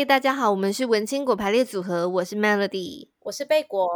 嗨，大家好，我们是文青果排列组合，我是 Melody，我是贝果，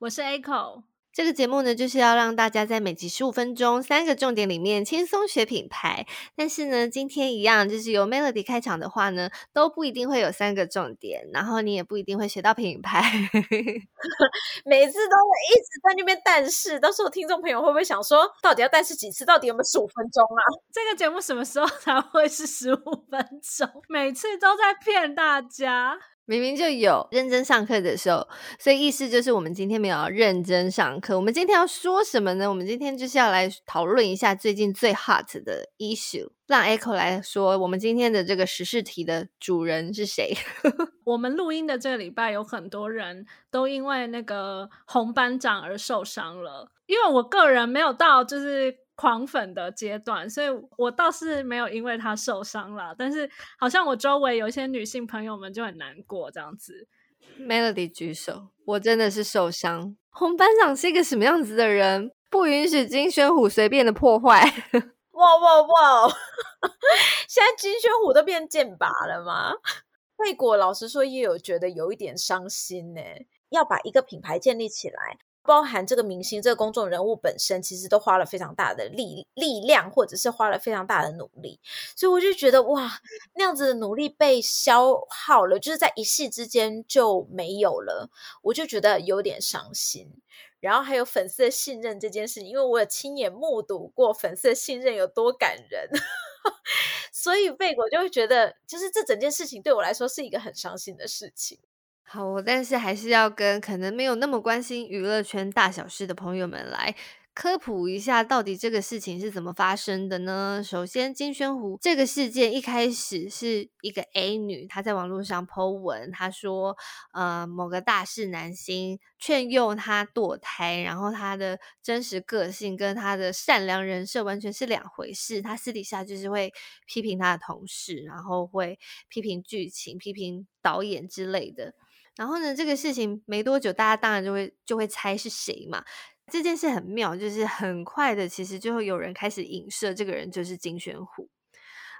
我是 Echo。这个节目呢，就是要让大家在每集十五分钟三个重点里面轻松学品牌。但是呢，今天一样，就是由 Melody 开场的话呢，都不一定会有三个重点，然后你也不一定会学到品牌。每次都会一直在那边，但是到时候听众朋友会不会想说，到底要但是几次？到底有没有十五分钟啊？这个节目什么时候才会是十五分钟？每次都在骗大家。明明就有认真上课的时候，所以意思就是我们今天没有要认真上课。我们今天要说什么呢？我们今天就是要来讨论一下最近最 hot 的 issue。让 Echo 来说，我们今天的这个时事题的主人是谁？我们录音的这个礼拜有很多人都因为那个红班长而受伤了。因为我个人没有到就是。狂粉的阶段，所以我倒是没有因为他受伤了，但是好像我周围有一些女性朋友们就很难过这样子。Melody 举手，我真的是受伤。红班长是一个什么样子的人？不允许金宣虎随便的破坏。哇 哇哇！现在金宣虎都变剑拔了吗？贝果老实说也有觉得有一点伤心呢。要把一个品牌建立起来。包含这个明星、这个公众人物本身，其实都花了非常大的力力量，或者是花了非常大的努力，所以我就觉得哇，那样子的努力被消耗了，就是在一夕之间就没有了，我就觉得有点伤心。然后还有粉丝的信任这件事情，因为我有亲眼目睹过粉丝的信任有多感人，所以贝果就会觉得，就是这整件事情对我来说是一个很伤心的事情。好，但是还是要跟可能没有那么关心娱乐圈大小事的朋友们来科普一下，到底这个事情是怎么发生的呢？首先，金宣虎这个事件一开始是一个 A 女，她在网络上 po 文，她说，呃，某个大势男星劝诱她堕胎，然后她的真实个性跟她的善良人设完全是两回事。她私底下就是会批评她的同事，然后会批评剧情、批评导演之类的。然后呢，这个事情没多久，大家当然就会就会猜是谁嘛。这件事很妙，就是很快的，其实就会有人开始影射这个人就是金宣虎。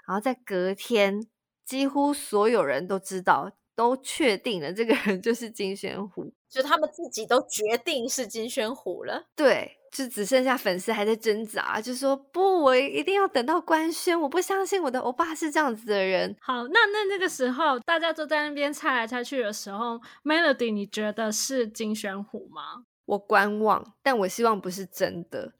然后在隔天，几乎所有人都知道，都确定了这个人就是金宣虎，就他们自己都决定是金宣虎了。对。就只剩下粉丝还在挣扎，就说不，我一定要等到官宣，我不相信我的欧巴是这样子的人。好，那那那个时候大家都在那边猜来猜去的时候，Melody，你觉得是金宣虎吗？我观望，但我希望不是真的。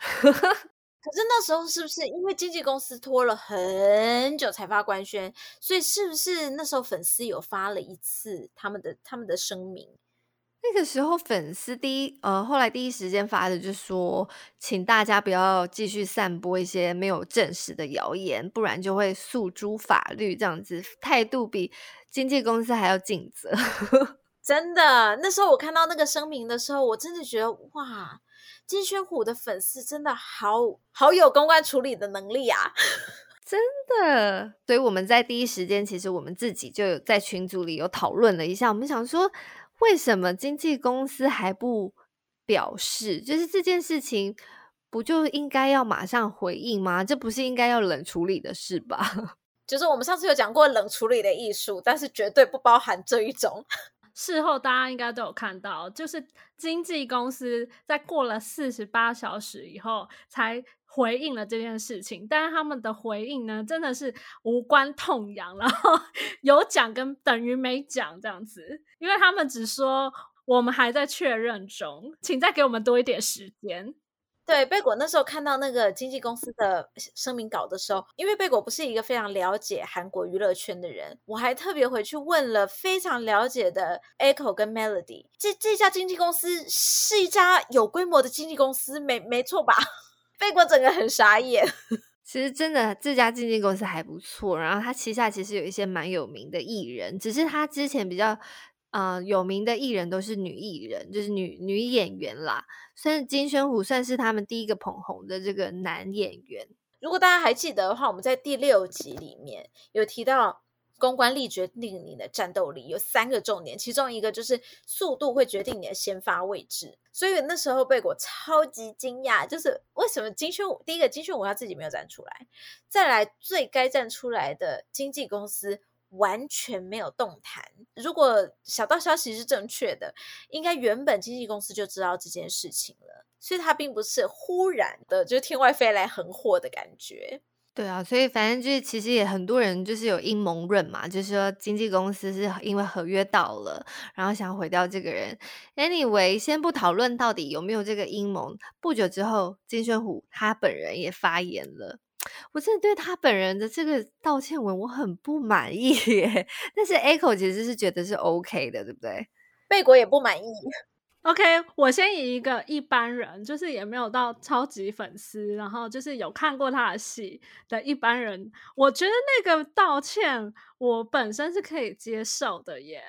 可是那时候是不是因为经纪公司拖了很久才发官宣，所以是不是那时候粉丝有发了一次他们的他们的声明？那个时候，粉丝第一呃，后来第一时间发的就是说，请大家不要继续散播一些没有证实的谣言，不然就会诉诸法律。这样子态度比经纪公司还要尽责。真的，那时候我看到那个声明的时候，我真的觉得哇，金宣虎的粉丝真的好好有公关处理的能力啊！真的。所以我们在第一时间，其实我们自己就有在群组里有讨论了一下，我们想说。为什么经纪公司还不表示？就是这件事情不就应该要马上回应吗？这不是应该要冷处理的事吧？就是我们上次有讲过冷处理的艺术，但是绝对不包含这一种。事后大家应该都有看到，就是经纪公司在过了四十八小时以后才回应了这件事情，但是他们的回应呢，真的是无关痛痒，然后 有讲跟等于没讲这样子，因为他们只说我们还在确认中，请再给我们多一点时间。对，贝果那时候看到那个经纪公司的声明稿的时候，因为贝果不是一个非常了解韩国娱乐圈的人，我还特别回去问了非常了解的 Echo 跟 Melody，这这家经纪公司是一家有规模的经纪公司，没没错吧？贝果整个很傻眼。其实真的这家经纪公司还不错，然后他旗下其实有一些蛮有名的艺人，只是他之前比较。嗯、呃，有名的艺人都是女艺人，就是女女演员啦。虽然金宣虎算是他们第一个捧红的这个男演员。如果大家还记得的话，我们在第六集里面有提到，公关力决定你的战斗力，有三个重点，其中一个就是速度会决定你的先发位置。所以那时候贝果超级惊讶，就是为什么金宣武第一个金宣武他自己没有站出来，再来最该站出来的经纪公司。完全没有动弹。如果小道消息是正确的，应该原本经纪公司就知道这件事情了，所以他并不是忽然的就天外飞来横祸的感觉。对啊，所以反正就是其实也很多人就是有阴谋论嘛，就是说经纪公司是因为合约到了，然后想要毁掉这个人。Anyway，先不讨论到底有没有这个阴谋。不久之后，金宣虎他本人也发言了，我真的对他本人的这个道歉文我很不满意耶。但是 Echo 其实是觉得是 OK 的，对不对？贝果也不满意。OK，我先以一个一般人，就是也没有到超级粉丝，然后就是有看过他的戏的一般人，我觉得那个道歉我本身是可以接受的耶。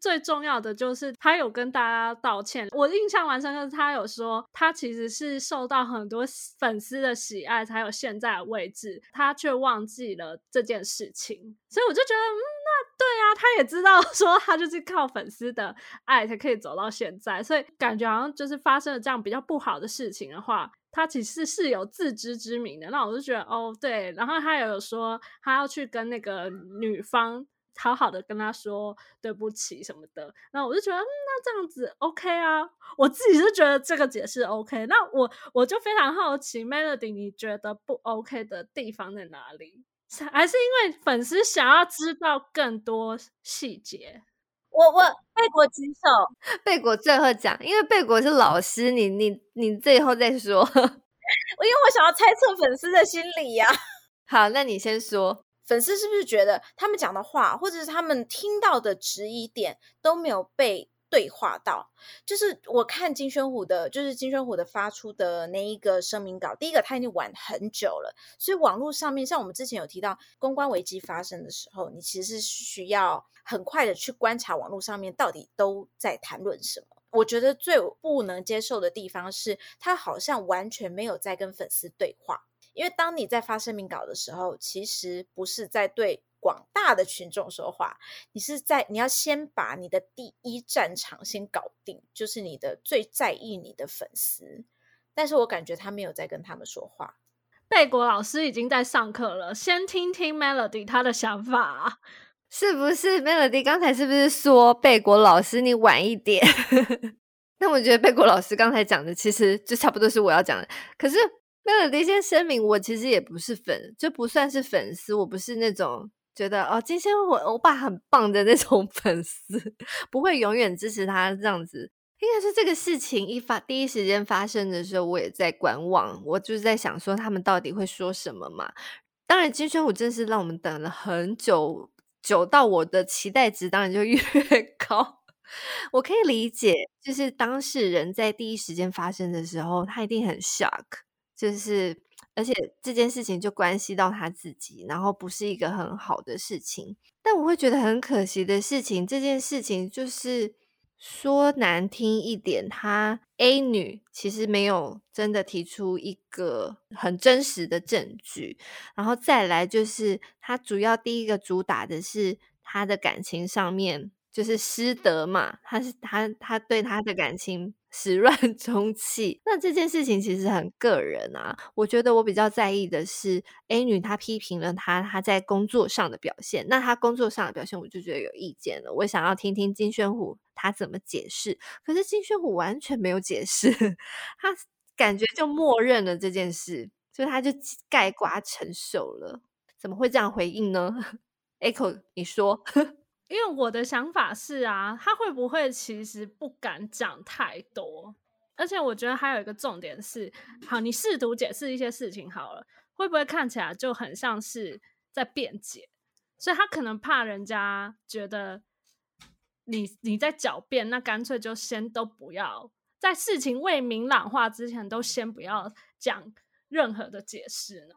最重要的就是他有跟大家道歉，我印象蛮深刻，他有说他其实是受到很多粉丝的喜爱才有现在的位置，他却忘记了这件事情，所以我就觉得嗯。对啊，他也知道 说他就是靠粉丝的爱才可以走到现在，所以感觉好像就是发生了这样比较不好的事情的话，他其实是有自知之明的。那我就觉得哦，对，然后他也有说他要去跟那个女方好好的跟他说对不起什么的。那我就觉得，那这样子 OK 啊，我自己是觉得这个解释 OK。那我我就非常好奇，Melody，你觉得不 OK 的地方在哪里？还是因为粉丝想要知道更多细节，我我贝果举手，贝果最后讲，因为贝果是老师，你你你最后再说，我因为我想要猜测粉丝的心理呀、啊。好，那你先说，粉丝是不是觉得他们讲的话，或者是他们听到的质疑点都没有被？对话到，就是我看金宣虎的，就是金宣虎的发出的那一个声明稿。第一个，他已经晚很久了，所以网络上面，像我们之前有提到，公关危机发生的时候，你其实是需要很快的去观察网络上面到底都在谈论什么。我觉得最不能接受的地方是，他好像完全没有在跟粉丝对话，因为当你在发声明稿的时候，其实不是在对。广大的群众说话，你是在你要先把你的第一战场先搞定，就是你的最在意你的粉丝。但是我感觉他没有在跟他们说话。贝果老师已经在上课了，先听听 Melody 他的想法，是不是？Melody 刚才是不是说贝果老师你晚一点？那我觉得贝果老师刚才讲的其实就差不多是我要讲的。可是 Melody 先声明，我其实也不是粉，就不算是粉丝，我不是那种。觉得哦，金宣虎欧巴很棒的那种 粉丝，不会永远支持他这样子。应该是这个事情一发第一时间发生的时候，我也在观望，我就是在想说他们到底会说什么嘛。当然，金宣虎真是让我们等了很久，久到我的期待值当然就 越高。我可以理解，就是当事人在第一时间发生的时候，他一定很 shock，就是。而且这件事情就关系到他自己，然后不是一个很好的事情。但我会觉得很可惜的事情，这件事情就是说难听一点，他 A 女其实没有真的提出一个很真实的证据，然后再来就是他主要第一个主打的是他的感情上面就是师德嘛，他是他他对他的感情。始乱 终弃，那这件事情其实很个人啊。我觉得我比较在意的是 A 女她批评了他她在工作上的表现，那她工作上的表现我就觉得有意见了。我想要听听金宣虎他怎么解释，可是金宣虎完全没有解释，他感觉就默认了这件事，所以他就盖瓜承受了。怎么会这样回应呢？Echo，你说。因为我的想法是啊，他会不会其实不敢讲太多？而且我觉得还有一个重点是，好，你试图解释一些事情好了，会不会看起来就很像是在辩解？所以他可能怕人家觉得你你在狡辩，那干脆就先都不要，在事情未明朗化之前，都先不要讲任何的解释呢。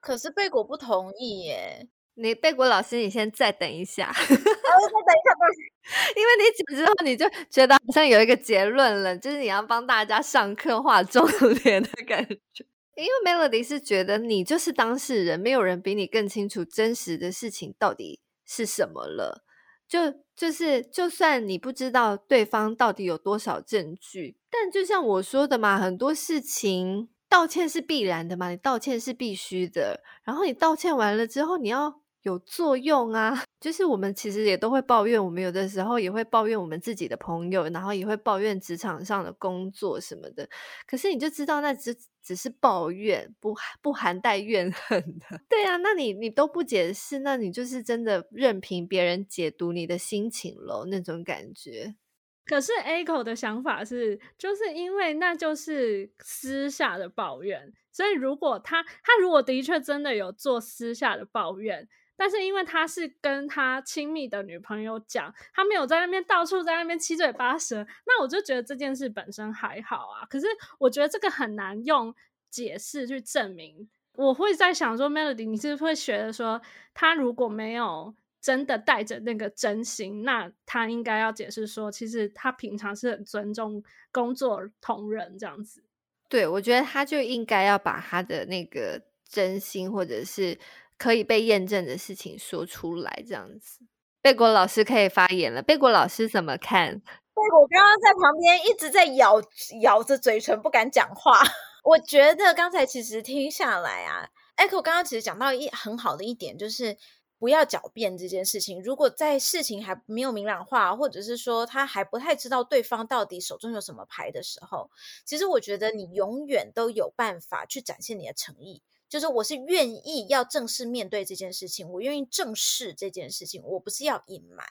可是贝果不同意耶。你贝果老师，你先再等一下，我再等一下，因为你讲之后你就觉得好像有一个结论了，就是你要帮大家上课画重点的感觉。因为 Melody 是觉得你就是当事人，没有人比你更清楚真实的事情到底是什么了。就就是，就算你不知道对方到底有多少证据，但就像我说的嘛，很多事情道歉是必然的嘛，你道歉是必须的。然后你道歉完了之后，你要。有作用啊！就是我们其实也都会抱怨，我们有的时候也会抱怨我们自己的朋友，然后也会抱怨职场上的工作什么的。可是你就知道，那只只是抱怨，不不含带怨恨的。对啊，那你你都不解释，那你就是真的任凭别人解读你的心情喽，那种感觉。可是 Echo 的想法是，就是因为那就是私下的抱怨，所以如果他他如果的确真的有做私下的抱怨。但是因为他是跟他亲密的女朋友讲，他没有在那边到处在那边七嘴八舌，那我就觉得这件事本身还好啊。可是我觉得这个很难用解释去证明。我会在想说，Melody，你是不是会觉得说，他如果没有真的带着那个真心，那他应该要解释说，其实他平常是很尊重工作同仁这样子。对，我觉得他就应该要把他的那个真心，或者是。可以被验证的事情说出来，这样子，贝果老师可以发言了。贝果老师怎么看？贝果刚刚在旁边一直在咬咬着嘴唇，不敢讲话。我觉得刚才其实听下来啊，Echo 刚刚其实讲到一很好的一点，就是不要狡辩这件事情。如果在事情还没有明朗化，或者是说他还不太知道对方到底手中有什么牌的时候，其实我觉得你永远都有办法去展现你的诚意。就是我是愿意要正式面对这件事情，我愿意正视这件事情，我不是要隐瞒，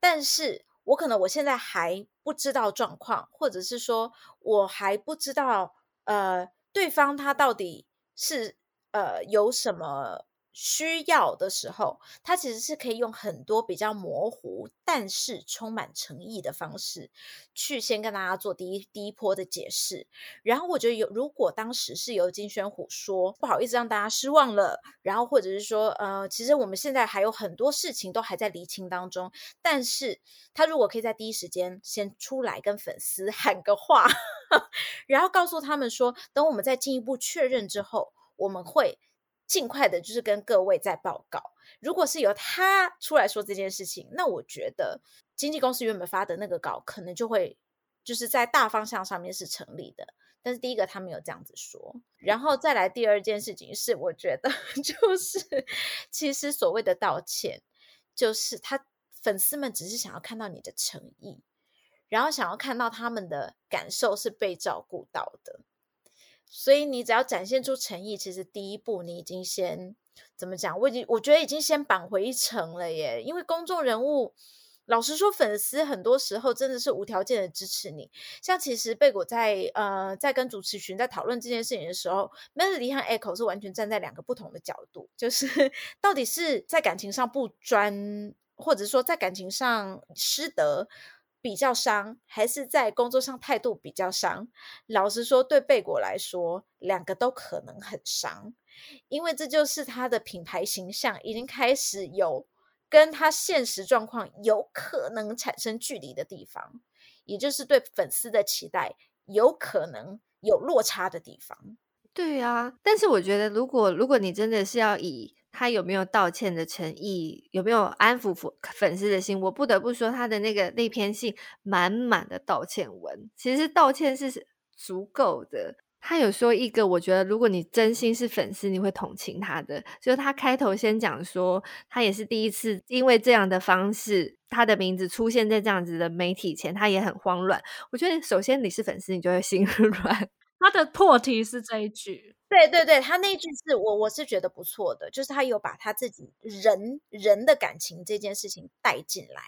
但是我可能我现在还不知道状况，或者是说我还不知道，呃，对方他到底是呃有什么。需要的时候，他其实是可以用很多比较模糊，但是充满诚意的方式，去先跟大家做第一第一波的解释。然后我觉得有，如果当时是由金宣虎说不好意思让大家失望了，然后或者是说，呃，其实我们现在还有很多事情都还在厘清当中，但是他如果可以在第一时间先出来跟粉丝 喊个话，然后告诉他们说，等我们再进一步确认之后，我们会。尽快的，就是跟各位在报告。如果是由他出来说这件事情，那我觉得经纪公司原本发的那个稿，可能就会就是在大方向上面是成立的。但是第一个他没有这样子说，然后再来第二件事情是，我觉得 就是其实所谓的道歉，就是他粉丝们只是想要看到你的诚意，然后想要看到他们的感受是被照顾到的。所以你只要展现出诚意，其实第一步你已经先怎么讲？我已经我觉得已经先扳回一城了耶。因为公众人物，老实说，粉丝很多时候真的是无条件的支持你。像其实贝果在呃在跟主持群在讨论这件事情的时候，Melody 和 Echo 是完全站在两个不同的角度，就是 到底是在感情上不专，或者说在感情上失德。比较伤，还是在工作上态度比较伤？老实说，对贝果来说，两个都可能很伤，因为这就是他的品牌形象已经开始有跟他现实状况有可能产生距离的地方，也就是对粉丝的期待有可能有落差的地方。对啊，但是我觉得，如果如果你真的是要以他有没有道歉的诚意？有没有安抚粉粉丝的心？我不得不说，他的那个那篇信满满的道歉文，其实道歉是足够的。他有说一个，我觉得如果你真心是粉丝，你会同情他的。就是他开头先讲说，他也是第一次因为这样的方式，他的名字出现在这样子的媒体前，他也很慌乱。我觉得首先你是粉丝，你就会心 软。他的破题是这一句。对对对，他那句是我我是觉得不错的，就是他有把他自己人人的感情这件事情带进来。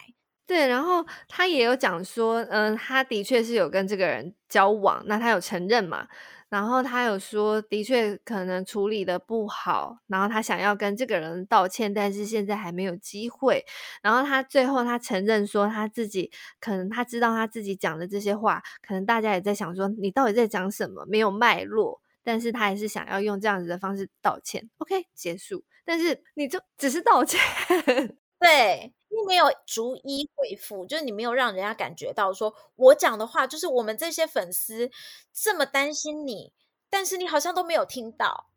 对，然后他也有讲说，嗯，他的确是有跟这个人交往，那他有承认嘛？然后他有说，的确可能处理的不好，然后他想要跟这个人道歉，但是现在还没有机会。然后他最后他承认说，他自己可能他知道他自己讲的这些话，可能大家也在想说，你到底在讲什么？没有脉络。但是他还是想要用这样子的方式道歉，OK，结束。但是你就只是道歉，对，你没有逐一回复，就是你没有让人家感觉到说我讲的话，就是我们这些粉丝这么担心你，但是你好像都没有听到。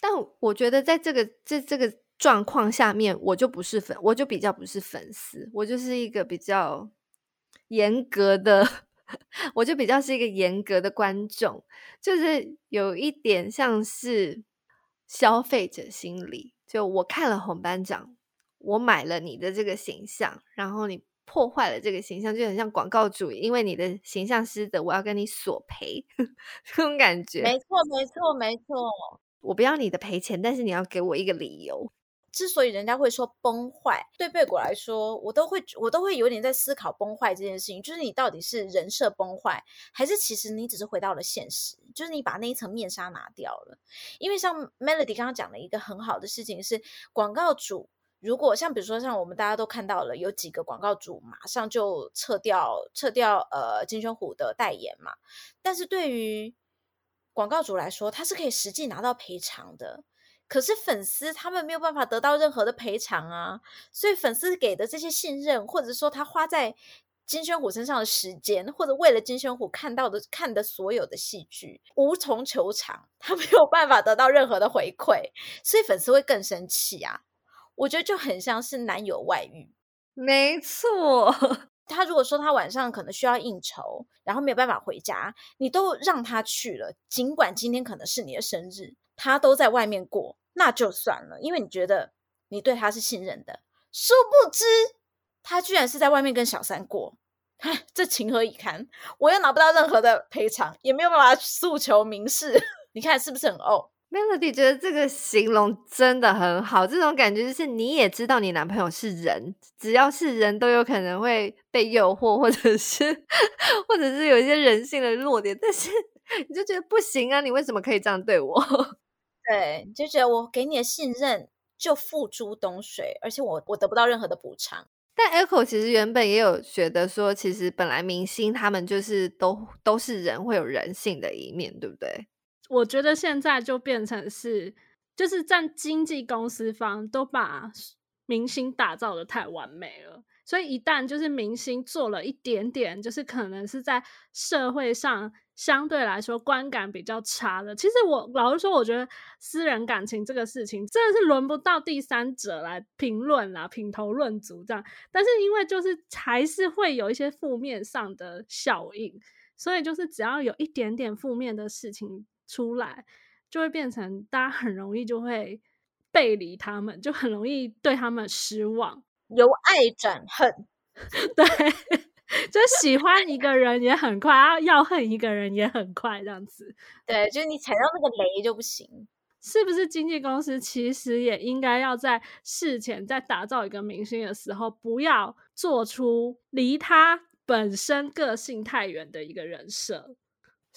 但我觉得在这个这这个状况下面，我就不是粉，我就比较不是粉丝，我就是一个比较严格的。我就比较是一个严格的观众，就是有一点像是消费者心理。就我看了红班长，我买了你的这个形象，然后你破坏了这个形象，就很像广告主，因为你的形象失德，我要跟你索赔，这种感觉。没错，没错，没错。我不要你的赔钱，但是你要给我一个理由。之所以人家会说崩坏，对贝果来说，我都会我都会有点在思考崩坏这件事情，就是你到底是人设崩坏，还是其实你只是回到了现实，就是你把那一层面纱拿掉了。因为像 Melody 刚刚讲的一个很好的事情是，广告主如果像比如说像我们大家都看到了，有几个广告主马上就撤掉撤掉呃金宣虎的代言嘛，但是对于广告主来说，他是可以实际拿到赔偿的。可是粉丝他们没有办法得到任何的赔偿啊，所以粉丝给的这些信任，或者说他花在金宣虎身上的时间，或者为了金宣虎看到的看的所有的戏剧，无从求偿，他没有办法得到任何的回馈，所以粉丝会更生气啊。我觉得就很像是男友外遇，没错。他如果说他晚上可能需要应酬，然后没有办法回家，你都让他去了，尽管今天可能是你的生日。他都在外面过，那就算了，因为你觉得你对他是信任的。殊不知，他居然是在外面跟小三过，这情何以堪？我又拿不到任何的赔偿，也没有办法诉求民事，你看是不是很呕？Melody 觉得这个形容真的很好，这种感觉就是你也知道你男朋友是人，只要是人都有可能会被诱惑，或者是或者是有一些人性的弱点，但是你就觉得不行啊，你为什么可以这样对我？对，你就觉得我给你的信任就付诸东水，而且我我得不到任何的补偿。但 Echo 其实原本也有觉得说，其实本来明星他们就是都都是人，会有人性的一面，对不对？我觉得现在就变成是，就是在经纪公司方都把明星打造得太完美了。所以一旦就是明星做了一点点，就是可能是在社会上相对来说观感比较差的。其实我老实说，我觉得私人感情这个事情真的是轮不到第三者来评论啦，品头论足这样。但是因为就是还是会有一些负面上的效应，所以就是只要有一点点负面的事情出来，就会变成大家很容易就会背离他们，就很容易对他们失望。由爱转恨，对，就喜欢一个人也很快，啊，要恨一个人也很快，这样子。对，就是你踩到那个雷就不行。是不是经纪公司其实也应该要在事前在打造一个明星的时候，不要做出离他本身个性太远的一个人设？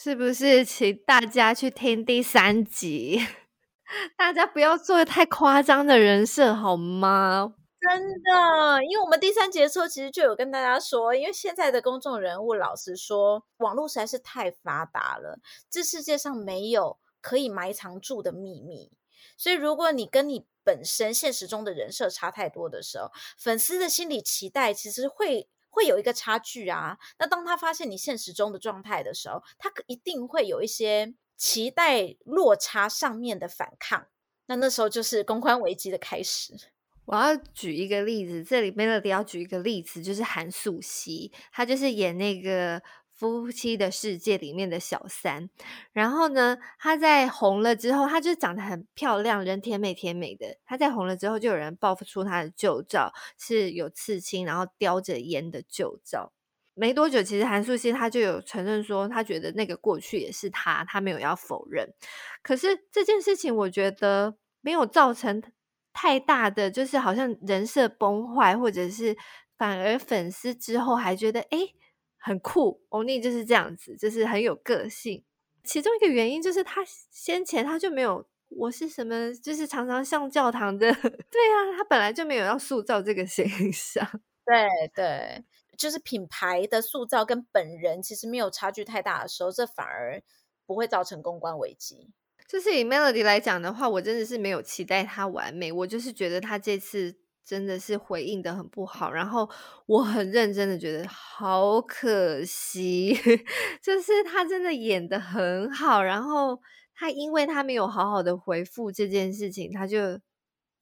是不是，请大家去听第三集，大家不要做太夸张的人设，好吗？真的，因为我们第三节的时候其实就有跟大家说，因为现在的公众人物，老实说，网络实在是太发达了，这世界上没有可以埋藏住的秘密。所以，如果你跟你本身现实中的人设差太多的时候，粉丝的心理期待其实会会有一个差距啊。那当他发现你现实中的状态的时候，他一定会有一些期待落差上面的反抗。那那时候就是公关危机的开始。我要举一个例子，这里 Melody 要举一个例子，就是韩素汐，她就是演那个《夫妻的世界》里面的小三。然后呢，她在红了之后，她就长得很漂亮，人甜美甜美的。她在红了之后，就有人爆出她的旧照，是有刺青，然后叼着烟的旧照。没多久，其实韩素汐她就有承认说，她觉得那个过去也是她，她没有要否认。可是这件事情，我觉得没有造成。太大的就是好像人设崩坏，或者是反而粉丝之后还觉得诶很酷，欧尼就是这样子，就是很有个性。其中一个原因就是他先前他就没有我是什么，就是常常像教堂的，对啊，他本来就没有要塑造这个形象。对对，就是品牌的塑造跟本人其实没有差距太大的时候，这反而不会造成公关危机。就是以 Melody 来讲的话，我真的是没有期待他完美，我就是觉得他这次真的是回应的很不好，然后我很认真的觉得好可惜，就是他真的演的很好，然后他因为他没有好好的回复这件事情，他就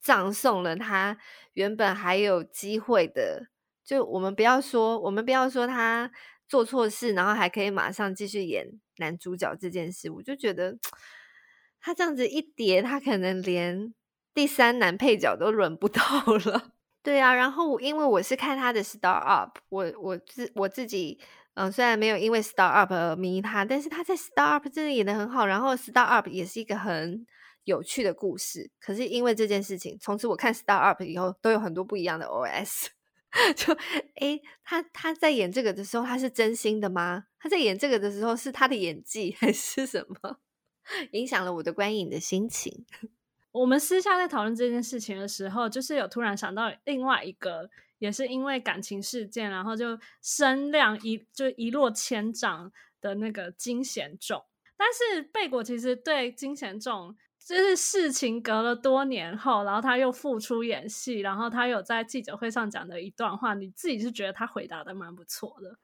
葬送了他原本还有机会的，就我们不要说，我们不要说他做错事，然后还可以马上继续演男主角这件事，我就觉得。他这样子一叠，他可能连第三男配角都轮不到了。对啊，然后因为我是看他的 Star Up，我我自我自己，嗯、虽然没有因为 Star Up 而迷他，但是他在 Star Up 真的演的很好，然后 Star Up 也是一个很有趣的故事。可是因为这件事情，从此我看 Star Up 以后都有很多不一样的 OS。就诶，他他在演这个的时候，他是真心的吗？他在演这个的时候，是他的演技还是什么？影响了我的观影的心情。我们私下在讨论这件事情的时候，就是有突然想到另外一个，也是因为感情事件，然后就声量一就一落千丈的那个金贤重。但是贝果其实对金贤重，就是事情隔了多年后，然后他又复出演戏，然后他有在记者会上讲的一段话，你自己是觉得他回答的蛮不错的。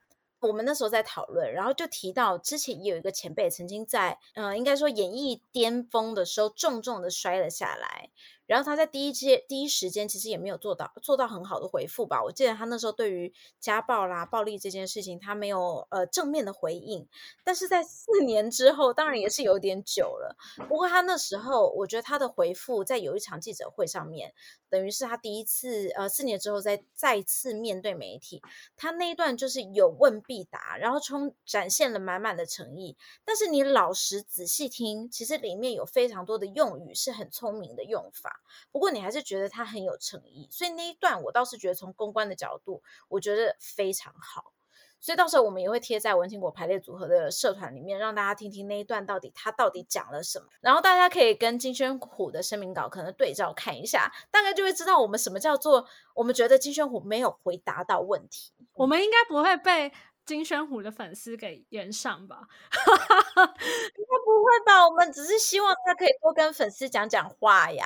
我们那时候在讨论，然后就提到之前也有一个前辈曾经在，嗯、应该说演艺巅峰的时候重重的摔了下来。然后他在第一阶第一时间其实也没有做到做到很好的回复吧。我记得他那时候对于家暴啦、暴力这件事情，他没有呃正面的回应。但是在四年之后，当然也是有点久了。不过他那时候，我觉得他的回复在有一场记者会上面，等于是他第一次呃四年之后再再次面对媒体，他那一段就是有问必答，然后充展现了满满的诚意。但是你老实仔细听，其实里面有非常多的用语是很聪明的用法。不过你还是觉得他很有诚意，所以那一段我倒是觉得从公关的角度，我觉得非常好。所以到时候我们也会贴在文青果排列组合的社团里面，让大家听听那一段到底他到底讲了什么。然后大家可以跟金宣虎的声明稿可能对照看一下，大概就会知道我们什么叫做我们觉得金宣虎没有回答到问题。我们应该不会被金宣虎的粉丝给延上吧？应该不会吧？我们只是希望他可以多跟粉丝讲讲话呀。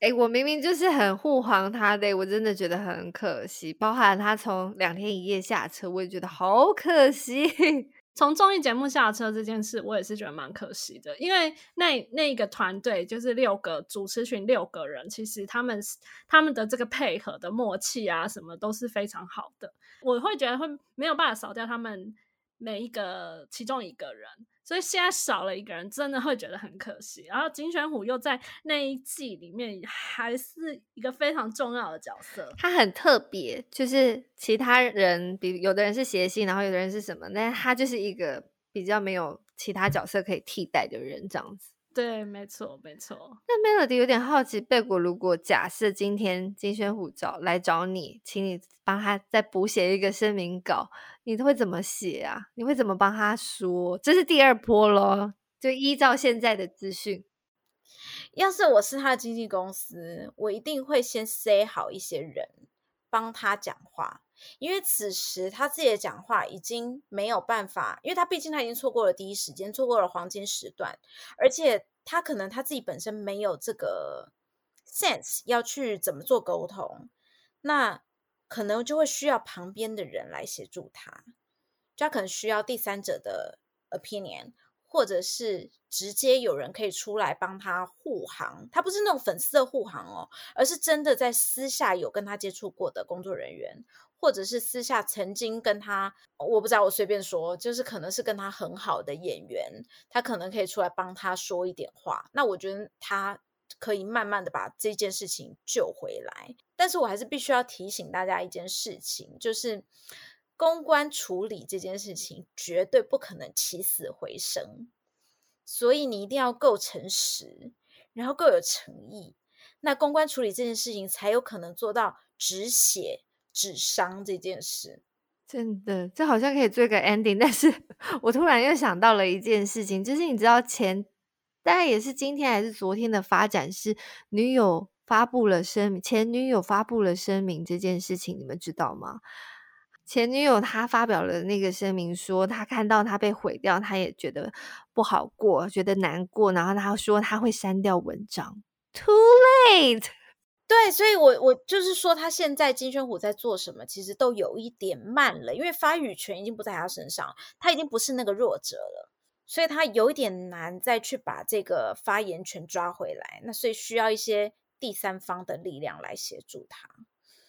哎，我明明就是很护航他的，我真的觉得很可惜。包含他从两天一夜下车，我也觉得好可惜。从综艺节目下车这件事，我也是觉得蛮可惜的，因为那那个团队就是六个主持群六个人，其实他们他们的这个配合的默契啊，什么都是非常好的。我会觉得会没有办法少掉他们每一个其中一个人。所以现在少了一个人，真的会觉得很可惜。然后金宣虎又在那一季里面还是一个非常重要的角色，他很特别，就是其他人比有的人是谐星，然后有的人是什么，但是他就是一个比较没有其他角色可以替代的人，这样子。对，没错，没错。那 Melody 有点好奇，贝果如果假设今天金宣虎找来找你，请你帮他再补写一个声明稿。你都会怎么写啊？你会怎么帮他说？这是第二波咯，就依照现在的资讯，要是我是他的经纪公司，我一定会先塞好一些人帮他讲话，因为此时他自己的讲话已经没有办法，因为他毕竟他已经错过了第一时间，错过了黄金时段，而且他可能他自己本身没有这个 sense 要去怎么做沟通，那。可能就会需要旁边的人来协助他，就他可能需要第三者的 opinion，或者是直接有人可以出来帮他护航。他不是那种粉丝的护航哦，而是真的在私下有跟他接触过的工作人员，或者是私下曾经跟他，我不知道，我随便说，就是可能是跟他很好的演员，他可能可以出来帮他说一点话。那我觉得他。可以慢慢的把这件事情救回来，但是我还是必须要提醒大家一件事情，就是公关处理这件事情绝对不可能起死回生，所以你一定要够诚实，然后够有诚意，那公关处理这件事情才有可能做到止血止伤这件事。真的，这好像可以做一个 ending，但是 我突然又想到了一件事情，就是你知道前。大概也是今天还是昨天的发展是女友发布了声明，前女友发布了声明这件事情，你们知道吗？前女友她发表了那个声明，说她看到她被毁掉，她也觉得不好过，觉得难过，然后她说她会删掉文章。Too late，对，所以我我就是说，他现在金宣虎在做什么，其实都有一点慢了，因为发语权已经不在他身上，他已经不是那个弱者了。所以他有一点难再去把这个发言权抓回来，那所以需要一些第三方的力量来协助他。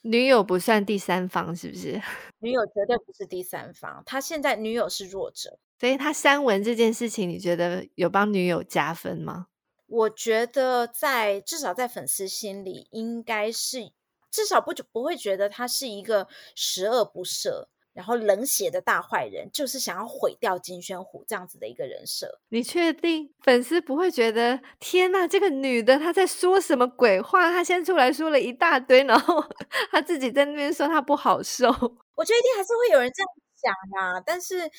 女友不算第三方是不是？女友绝对不是第三方，他现在女友是弱者，所以他删文这件事情，你觉得有帮女友加分吗？我觉得在至少在粉丝心里，应该是至少不就不会觉得他是一个十恶不赦。然后冷血的大坏人，就是想要毁掉金宣虎这样子的一个人设。你确定粉丝不会觉得天哪，这个女的她在说什么鬼话？她先出来说了一大堆，然后 她自己在那边说她不好受。我觉得一定还是会有人这样想啊。但是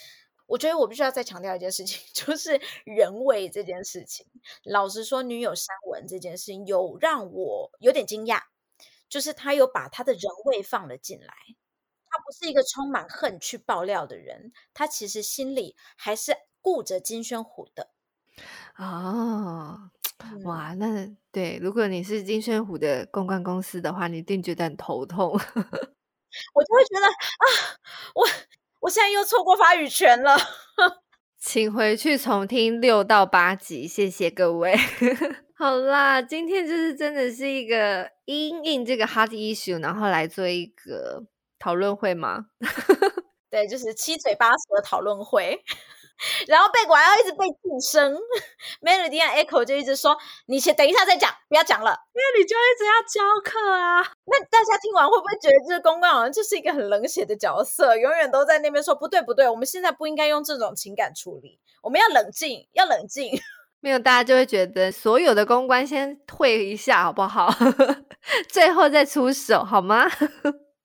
我觉得我必须要再强调一件事情，就是人味这件事情。老实说，女友删文这件事情有让我有点惊讶，就是她有把她的人味放了进来。他不是一个充满恨去爆料的人，他其实心里还是顾着金宣虎的。哦，哇，那对，如果你是金宣虎的公关公司的话，你一定觉得很头痛。我就会觉得啊，我我现在又错过发语权了。请回去重听六到八集，谢谢各位。好啦，今天就是真的是一个因应这个 hard issue，然后来做一个。讨论会吗？对，就是七嘴八舌的讨论会，然后贝果还要一直被晋升，Melody 和 Echo 就一直说：“你先等一下再讲，不要讲了，因为你就一直要教课啊。”那大家听完会不会觉得这个公关好像就是一个很冷血的角色，永远都在那边说不对不对，我们现在不应该用这种情感处理，我们要冷静，要冷静。没有，大家就会觉得所有的公关先退一下好不好？最后再出手好吗？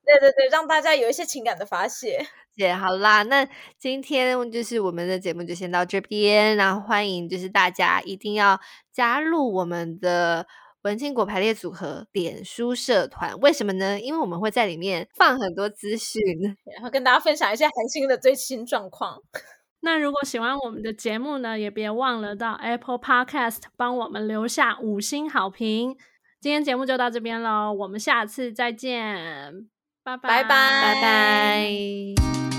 对对对，让大家有一些情感的发泄。姐，好啦，那今天就是我们的节目就先到这边，然后欢迎就是大家一定要加入我们的文青果排列组合脸书社团。为什么呢？因为我们会在里面放很多资讯，然后跟大家分享一些韩星的最新状况。那如果喜欢我们的节目呢，也别忘了到 Apple Podcast 帮我们留下五星好评。今天节目就到这边喽，我们下次再见。拜拜拜拜。